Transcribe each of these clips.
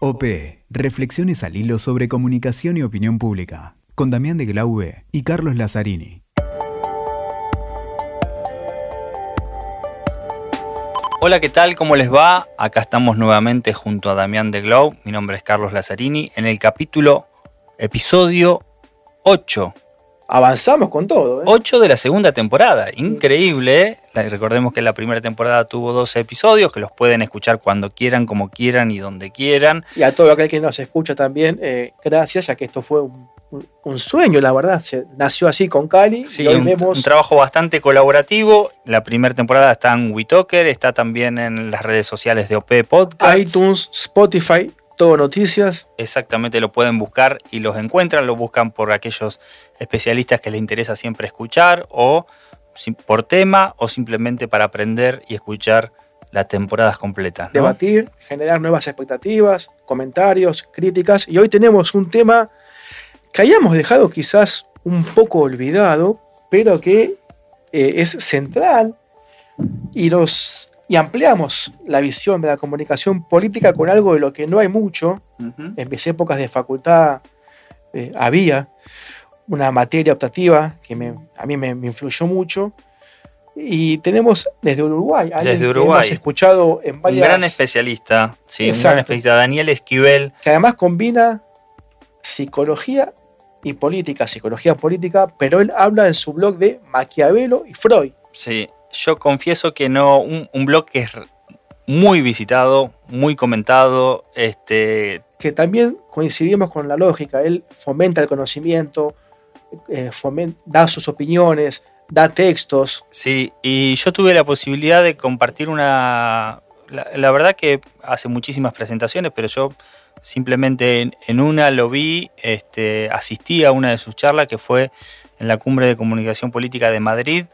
OP. Reflexiones al hilo sobre comunicación y opinión pública. Con Damián de Glaube y Carlos Lazzarini. Hola, ¿qué tal? ¿Cómo les va? Acá estamos nuevamente junto a Damián de Glow. Mi nombre es Carlos Lazzarini en el capítulo, episodio 8. Avanzamos con todo. ¿eh? 8 de la segunda temporada. Increíble. Recordemos que la primera temporada tuvo 12 episodios que los pueden escuchar cuando quieran, como quieran y donde quieran. Y a todo aquel que nos escucha también, eh, gracias, ya que esto fue un, sueño, la verdad. Se nació así con Cali Sí, y hoy un, vemos un trabajo bastante colaborativo. La primera temporada está en WeTalker, está también en las redes sociales de OP Podcast. iTunes, Spotify, todo noticias. Exactamente, lo pueden buscar y los encuentran, lo buscan por aquellos especialistas que les interesa siempre escuchar o por tema o simplemente para aprender y escuchar las temporadas completas. ¿no? debatir, generar nuevas expectativas, comentarios, críticas. Y hoy tenemos un tema que hayamos dejado quizás un poco olvidado, pero que eh, es central y, los, y ampliamos la visión de la comunicación política con algo de lo que no hay mucho. En mis épocas de facultad eh, había una materia optativa que me- a mí me, me influyó mucho. Y tenemos desde Uruguay, Desde que Uruguay. hemos escuchado en Un varias gran especialista, sí, un gran especialista, Daniel Esquivel. que además combina psicología y política, psicología política, pero él habla en su blog de Maquiavelo y Freud. Sí, yo confieso que no, un, un blog que es muy visitado, muy comentado, este, que también coincidimos con la lógica. Él fomenta el conocimiento, eh, da sus opiniones, da textos. Sí, y yo tuve la posibilidad de compartir una... La, la verdad que hace muchísimas presentaciones, pero yo simplemente en, en una lo vi, este, asistí a una de sus charlas que fue en la Cumbre de Comunicación Política de Madrid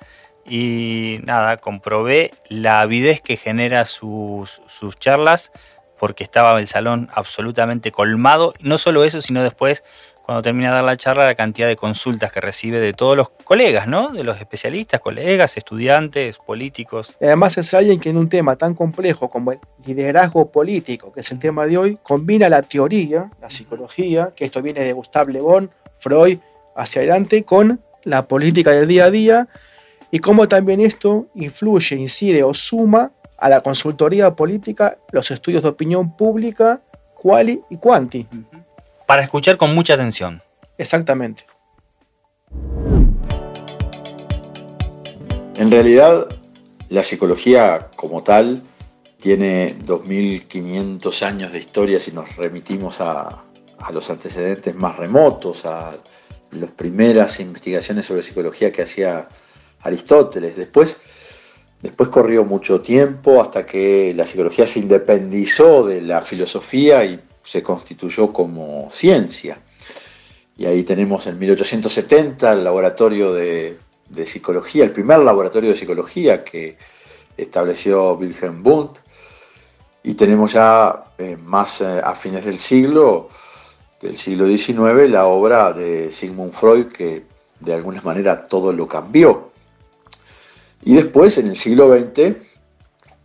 y nada, comprobé la avidez que genera sus, sus charlas porque estaba el salón absolutamente colmado. No solo eso, sino después cuando termina de dar la charla, la cantidad de consultas que recibe de todos los colegas, ¿no? De los especialistas, colegas, estudiantes, políticos. Y además es alguien que en un tema tan complejo como el liderazgo político, que es el tema de hoy, combina la teoría, la psicología, que esto viene de Gustave Le Bon, Freud, hacia adelante, con la política del día a día y cómo también esto influye, incide o suma a la consultoría política, los estudios de opinión pública, quali y quanti. Para escuchar con mucha atención. Exactamente. En realidad, la psicología como tal tiene 2.500 años de historia si nos remitimos a, a los antecedentes más remotos, a las primeras investigaciones sobre psicología que hacía Aristóteles. Después, después corrió mucho tiempo hasta que la psicología se independizó de la filosofía y se constituyó como ciencia. Y ahí tenemos en 1870 el laboratorio de, psicología, el primer laboratorio de psicología que estableció Wilhelm Wundt. Y tenemos ya eh, más eh, a fines del siglo, del siglo XIX, la obra de Sigmund Freud que de alguna manera todo lo cambió. Y después, en el siglo XX,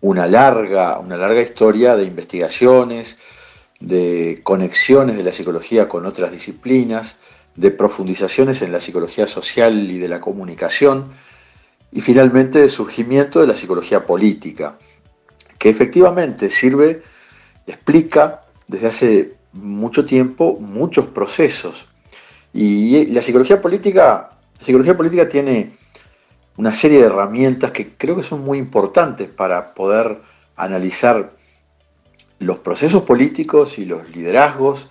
una larga, una larga historia de investigaciones, de conexiones de la psicología con otras disciplinas, de profundizaciones en la psicología social y de la comunicación, y finalmente de surgimiento de la psicología política, que efectivamente sirve, explica desde hace mucho tiempo muchos procesos. Y la psicología política, la psicología política tiene una serie de herramientas que creo que son muy importantes para poder analizar los procesos políticos y los liderazgos,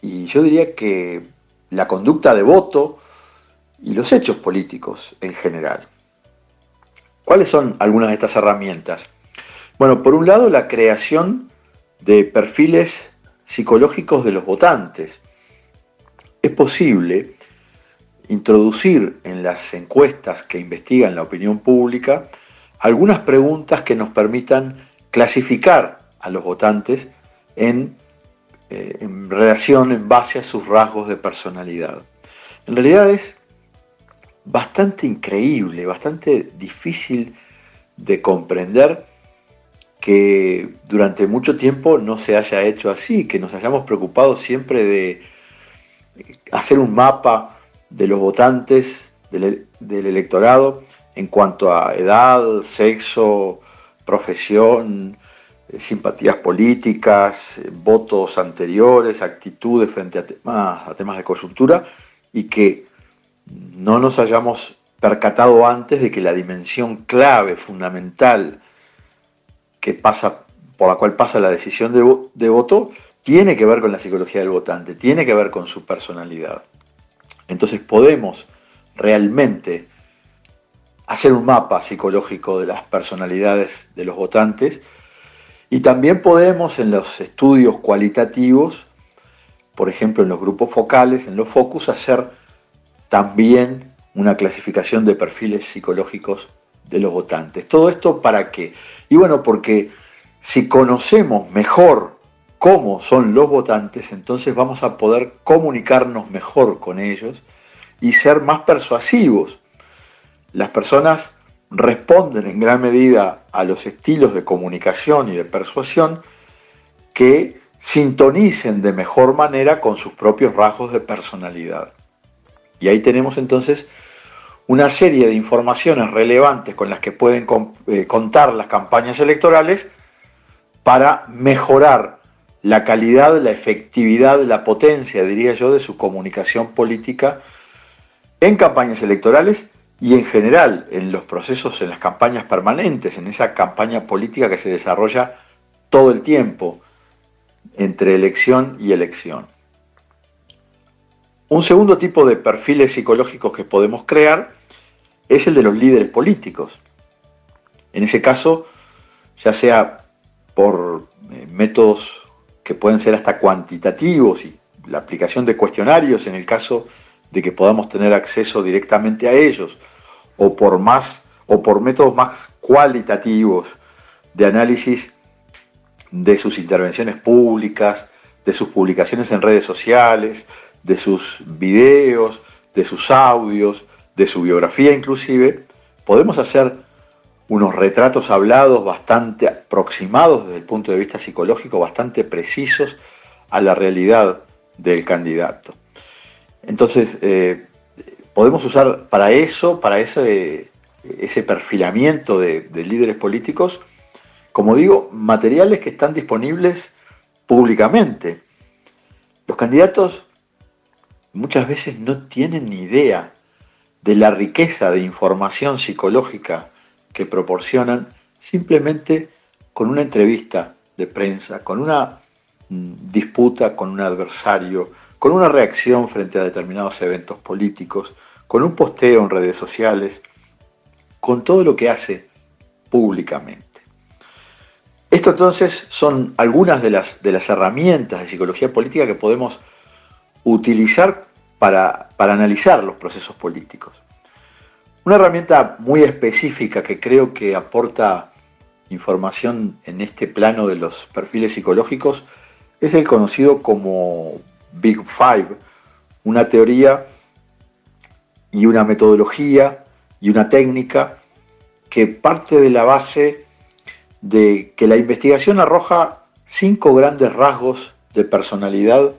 y yo diría que la conducta de voto y los hechos políticos en general. ¿Cuáles son algunas de estas herramientas? Bueno, por un lado, la creación de perfiles psicológicos de los votantes. Es posible introducir en las encuestas que investigan la opinión pública algunas preguntas que nos permitan clasificar a los votantes en, eh, en relación, en base a sus rasgos de personalidad. En realidad es bastante increíble, bastante difícil de comprender que durante mucho tiempo no se haya hecho así, que nos hayamos preocupado siempre de hacer un mapa de los votantes del, electorado en cuanto a edad, sexo, profesión, eh, simpatías políticas, eh, votos anteriores, actitudes frente a temas, a temas de coyuntura y que no nos hayamos percatado antes de que la dimensión clave, fundamental, que pasa, por la cual pasa la decisión de, voto, tiene que ver con la psicología del votante, tiene que ver con su personalidad. Entonces podemos realmente hacer un mapa psicológico de las personalidades de los votantes y también podemos en los estudios cualitativos, por ejemplo en los grupos focales, en los focus, hacer también una clasificación de perfiles psicológicos de los votantes. Todo esto para qué? Y bueno, porque si conocemos mejor cómo son los votantes, entonces vamos a poder comunicarnos mejor con ellos y ser más persuasivos. Las personas responden en gran medida a los estilos de comunicación y de persuasión que sintonicen de mejor manera con sus propios rasgos de personalidad. Y ahí tenemos entonces una serie de informaciones relevantes con las que pueden eh, contar las campañas electorales para mejorar la calidad, la efectividad, la potencia, diría yo, de su comunicación política en campañas electorales y en general en los procesos, en las campañas permanentes, en esa campaña política que se desarrolla todo el tiempo entre elección y elección. Un segundo tipo de perfiles psicológicos que podemos crear es el de los líderes políticos. En ese caso, ya sea por eh, métodos que pueden ser hasta cuantitativos y la aplicación de cuestionarios en el caso de que podamos tener acceso directamente a ellos, o por más o por métodos más cualitativos de análisis de sus intervenciones públicas, de sus publicaciones en redes sociales, de sus videos, de sus audios, de su biografía inclusive, podemos hacer unos retratos hablados bastante aproximados desde el punto de vista psicológico, bastante precisos a la realidad del candidato. Entonces, eh, podemos usar para eso, para ese, ese perfilamiento de, de líderes políticos, como digo, materiales que están disponibles públicamente. Los candidatos muchas veces no tienen ni idea de la riqueza de información psicológica que proporcionan simplemente con una entrevista de prensa, con una mm, disputa con un adversario, con una reacción frente a determinados eventos políticos, con un posteo en redes sociales, con todo lo que hace públicamente. Esto entonces son algunas de las, de las herramientas de psicología política que podemos utilizar para, para analizar los procesos políticos. Una herramienta muy específica que creo que aporta información en este plano de los perfiles psicológicos es el conocido como Big Five, una teoría y una metodología y una técnica que parte de la base de que la investigación arroja cinco grandes rasgos de personalidad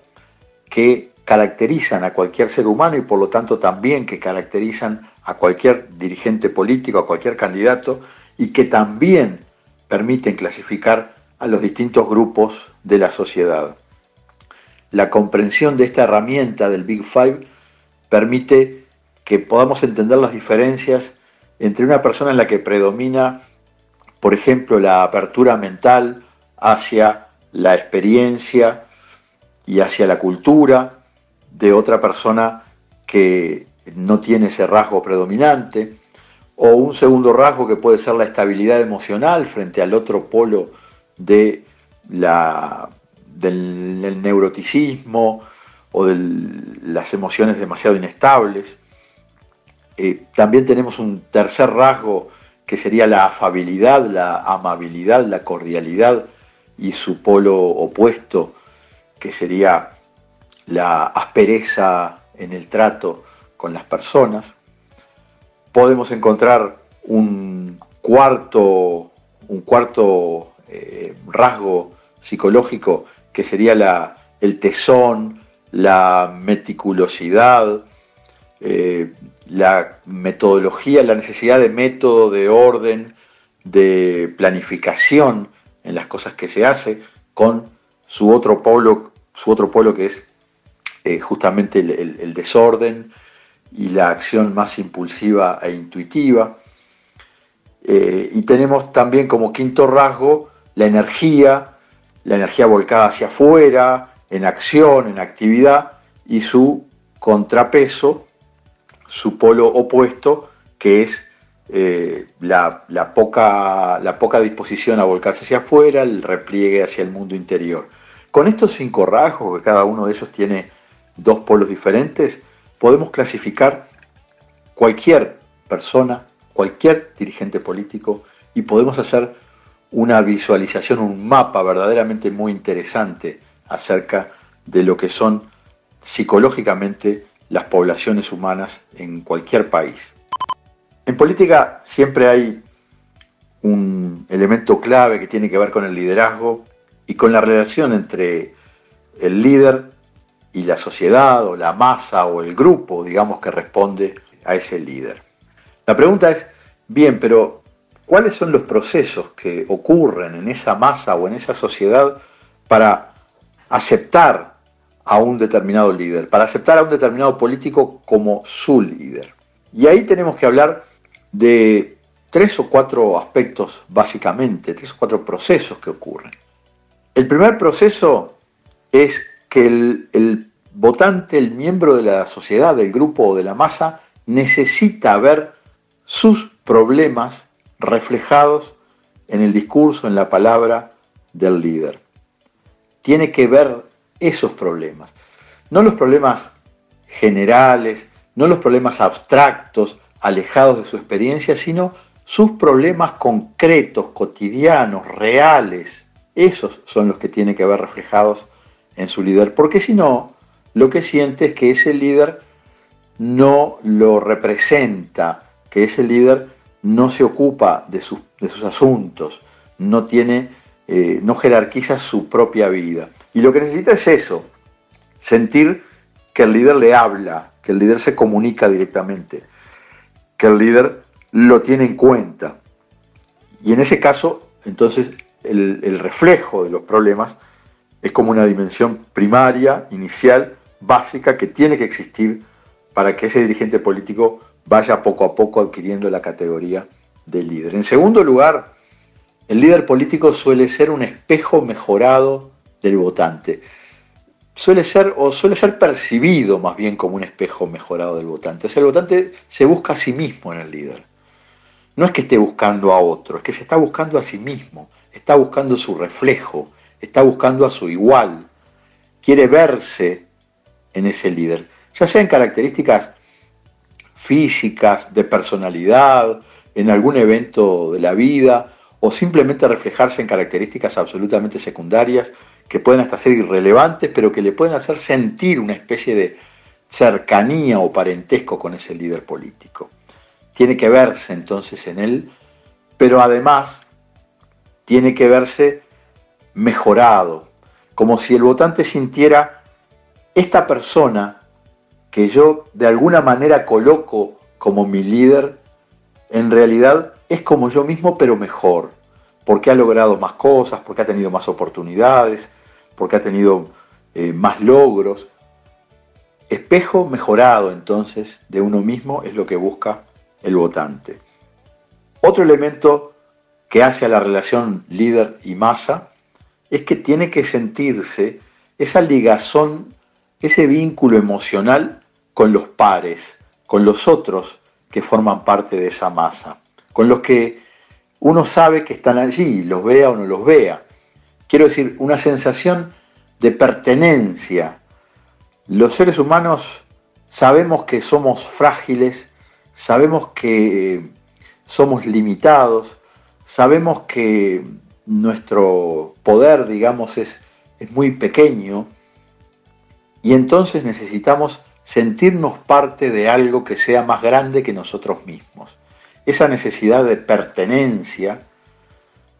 que caracterizan a cualquier ser humano y por lo tanto también que caracterizan a cualquier dirigente político, a cualquier candidato, y que también permiten clasificar a los distintos grupos de la sociedad. La comprensión de esta herramienta del Big Five permite que podamos entender las diferencias entre una persona en la que predomina, por ejemplo, la apertura mental hacia la experiencia y hacia la cultura, de otra persona que no tiene ese rasgo predominante, o un segundo rasgo que puede ser la estabilidad emocional frente al otro polo de la, del, neuroticismo o de las emociones demasiado inestables. Eh, también tenemos un tercer rasgo que sería la afabilidad, la amabilidad, la cordialidad y su polo opuesto, que sería la aspereza en el trato con las personas. Podemos encontrar un cuarto, un cuarto eh, rasgo psicológico que sería la, el tesón, la meticulosidad, eh, la metodología, la necesidad de método, de orden, de planificación en las cosas que se hace, con su otro polo, su otro polo que es eh, justamente el, desorden y la acción más impulsiva e intuitiva. Eh, y tenemos también como quinto rasgo la energía, la energía volcada hacia afuera, en acción, en actividad, y su contrapeso, su polo opuesto, que es eh, la, poca, la poca disposición a volcarse hacia afuera, el repliegue hacia el mundo interior. Con estos cinco rasgos, que cada uno de ellos tiene dos polos diferentes, podemos clasificar cualquier persona, cualquier dirigente político y podemos hacer una visualización, un mapa verdaderamente muy interesante acerca de lo que son psicológicamente las poblaciones humanas en cualquier país. En política siempre hay un elemento clave que tiene que ver con el liderazgo y con la relación entre el líder y la sociedad o la masa o el grupo, digamos, que responde a ese líder. La pregunta es, bien, pero ¿cuáles son los procesos que ocurren en esa masa o en esa sociedad para aceptar a un determinado líder, para aceptar a un determinado político como su líder? Y ahí tenemos que hablar de tres o cuatro aspectos básicamente, tres o cuatro procesos que ocurren. El primer proceso es que el, votante, el miembro de la sociedad, del grupo o de la masa, necesita ver sus problemas reflejados en el discurso, en la palabra del líder. Tiene que ver esos problemas, no los problemas generales, no los problemas abstractos, alejados de su experiencia, sino sus problemas concretos, cotidianos, reales. Esos son los que tiene que ver reflejados en su líder, porque si no, lo que siente es que ese líder no lo representa, que ese líder no se ocupa de, sus, asuntos, no tiene, eh, no jerarquiza su propia vida. Y lo que necesita es eso, sentir que el líder le habla, que el líder se comunica directamente, que el líder lo tiene en cuenta. Y en ese caso, entonces, el reflejo de los problemas es como una dimensión primaria, inicial, básica, que tiene que existir para que ese dirigente político vaya poco a poco adquiriendo la categoría de líder. En segundo lugar, el líder político suele ser un espejo mejorado del votante. Suele ser, o suele ser percibido más bien como un espejo mejorado del votante. O sea, el votante se busca a sí mismo en el líder. No es que esté buscando a otro, es que se está buscando a sí mismo, está buscando su reflejo, está buscando a su igual, quiere verse en ese líder, ya sea en características físicas, de personalidad, en algún evento de la vida, o simplemente reflejarse en características absolutamente secundarias que pueden hasta ser irrelevantes, pero que le pueden hacer sentir una especie de cercanía o parentesco con ese líder político. Tiene que verse entonces en él, pero además tiene que verse mejorado, como si el votante sintiera esta persona que yo de alguna manera coloco como mi líder, en realidad es como yo mismo, pero mejor, porque ha logrado más cosas, porque ha tenido más oportunidades, porque ha tenido eh, más logros. Espejo mejorado entonces de uno mismo es lo que busca el votante. Otro elemento que hace a la relación líder y masa es que tiene que sentirse esa ligazón, ese vínculo emocional con los pares, con los otros que forman parte de esa masa, con los que uno sabe que están allí, los vea o no los vea. Quiero decir, una sensación de pertenencia. Los seres humanos sabemos que somos frágiles, sabemos que somos limitados, sabemos que nuestro poder, digamos, es, es muy pequeño y entonces necesitamos sentirnos parte de algo que sea más grande que nosotros mismos. Esa necesidad de pertenencia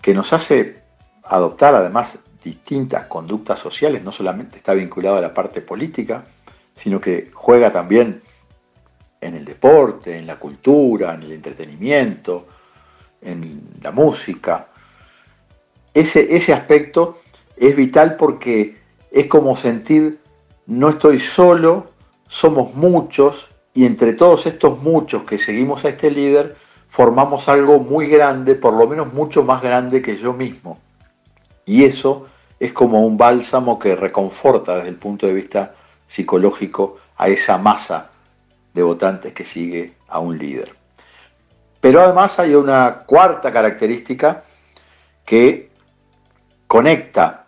que nos hace adoptar además distintas conductas sociales, no solamente está vinculado a la parte política, sino que juega también en el deporte, en la cultura, en el entretenimiento, en la música. Ese, ese aspecto es vital porque es como sentir, no estoy solo, somos muchos y entre todos estos muchos que seguimos a este líder, formamos algo muy grande, por lo menos mucho más grande que yo mismo. Y eso es como un bálsamo que reconforta desde el punto de vista psicológico a esa masa de votantes que sigue a un líder. Pero además hay una cuarta característica que conecta,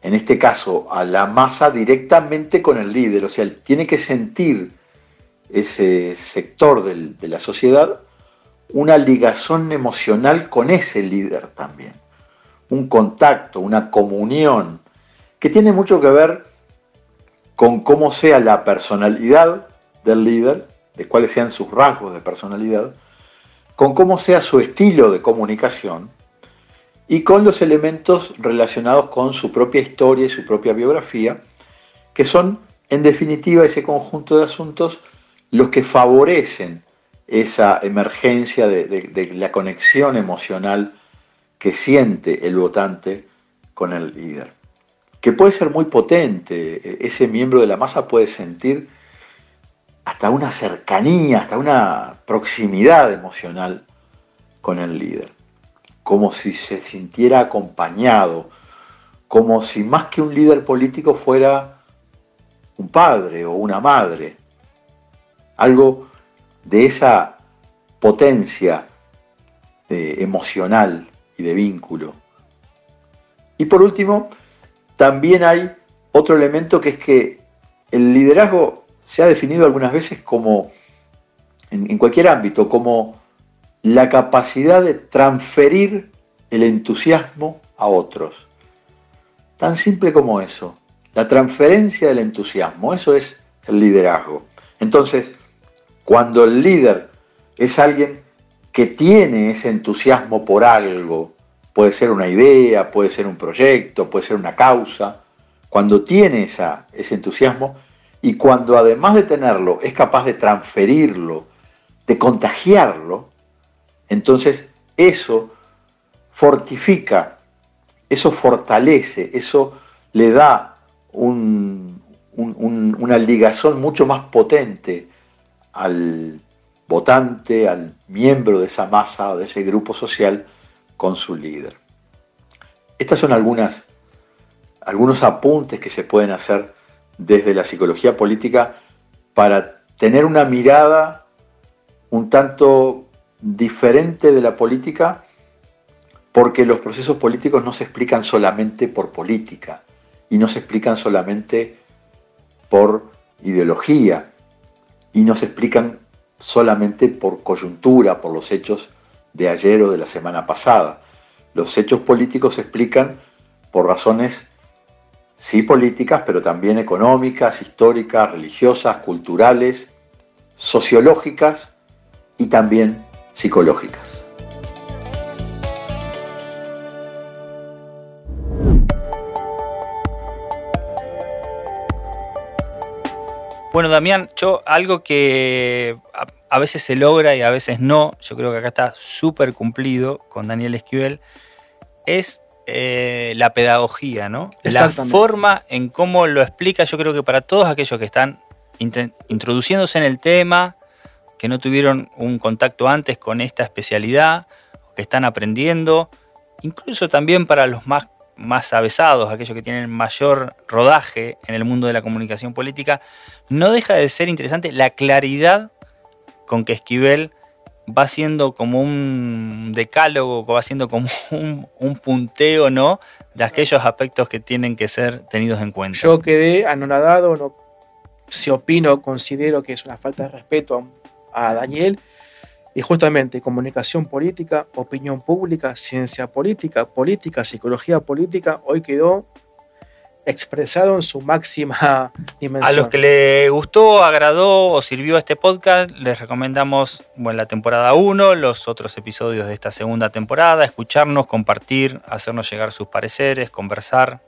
en este caso, a la masa directamente con el líder. O sea, tiene que sentir ese sector de la sociedad una ligación emocional con ese líder también. Un contacto, una comunión, que tiene mucho que ver con cómo sea la personalidad del líder, de cuáles sean sus rasgos de personalidad, con cómo sea su estilo de comunicación y con los elementos relacionados con su propia historia y su propia biografía, que son en definitiva ese conjunto de asuntos los que favorecen esa emergencia de, la conexión emocional que siente el votante con el líder que puede ser muy potente. Ese miembro de la masa puede sentir hasta una cercanía, hasta una proximidad emocional con el líder, como si se sintiera acompañado, como si más que un líder político fuera un padre o una madre, algo de esa potencia emocional y de vínculo. Y por último, también hay otro elemento que es que el liderazgo se ha definido algunas veces como, en, cualquier ámbito, como la capacidad de transferir el entusiasmo a otros. Tan simple como eso. La transferencia del entusiasmo, eso es el liderazgo. Entonces, cuando el líder es alguien que tiene ese entusiasmo por algo, Puede ser una idea, puede ser un proyecto, puede ser una causa. Cuando tiene esa, ese entusiasmo y cuando además de tenerlo es capaz de transferirlo, de contagiarlo, entonces eso fortifica, eso fortalece, eso le da una ligazón mucho más potente al votante, al miembro de esa masa, de ese grupo social, con su líder. Estas son algunas, algunos apuntes que se pueden hacer desde la psicología política para tener una mirada un tanto diferente de la política, porque los procesos políticos no se explican solamente por política y no se explican solamente por ideología y no se explican solamente por coyuntura, por los hechos de ayer o de la semana pasada. Los hechos políticos se explican por razones, sí políticas, pero también económicas, históricas, religiosas, culturales, sociológicas y también psicológicas. Bueno, Damián, yo algo que a veces se logra y a veces no, yo creo que acá está súper cumplido con Daniel Esquivel, es eh, la pedagogía, ¿no? La forma en cómo lo explica, yo creo que para todos aquellos que están introduciéndose en el tema, que no tuvieron un contacto antes con esta especialidad, que están aprendiendo, incluso también para los más, más avesados, aquellos que tienen mayor rodaje en el mundo de la comunicación política, no deja de ser interesante la claridad con que Esquivel va siendo como un decálogo, va siendo como un, punteo, ¿no? De aquellos aspectos que tienen que ser tenidos en cuenta. Yo quedé anonadado, no, si opino, considero que es una falta de respeto Daniel. Y justamente comunicación política, opinión pública, ciencia política, política, psicología política, hoy quedó expresado en su máxima dimensión. A los que les gustó, agradó o sirvió este podcast, les recomendamos bueno, la temporada 1, los otros episodios de esta segunda temporada, escucharnos, compartir, hacernos llegar sus pareceres, conversar.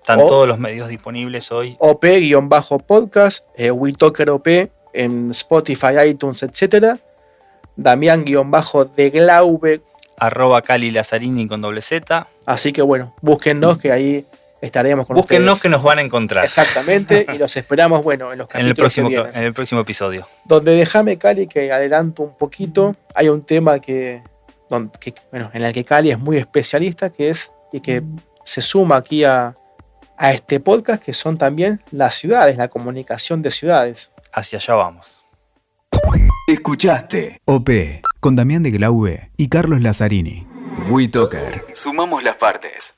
Están O- todos los medios disponibles hoy. OP-podcast, eh, WeTalker OP en Spotify, iTunes, etc. Damián-de Glaube. Arroba Cali Lazzarini con doble Z. Así que bueno, búsquennos que ahí estaremos con Búsquennos que nos van a encontrar Exactamente, y los esperamos, bueno, en los en el, próximo, que vienen. en el próximo episodio. Donde déjame, Cali, que adelanto un poquito. Hay un tema que, que, bueno, en el que Cali es muy especialista, que es, y que se suma aquí a, a este podcast, que son también las ciudades, la comunicación de ciudades. Hacia allá vamos. Escuchaste OP con Damián de Glaube y Carlos Lazzarini. WeToker. Sumamos las partes.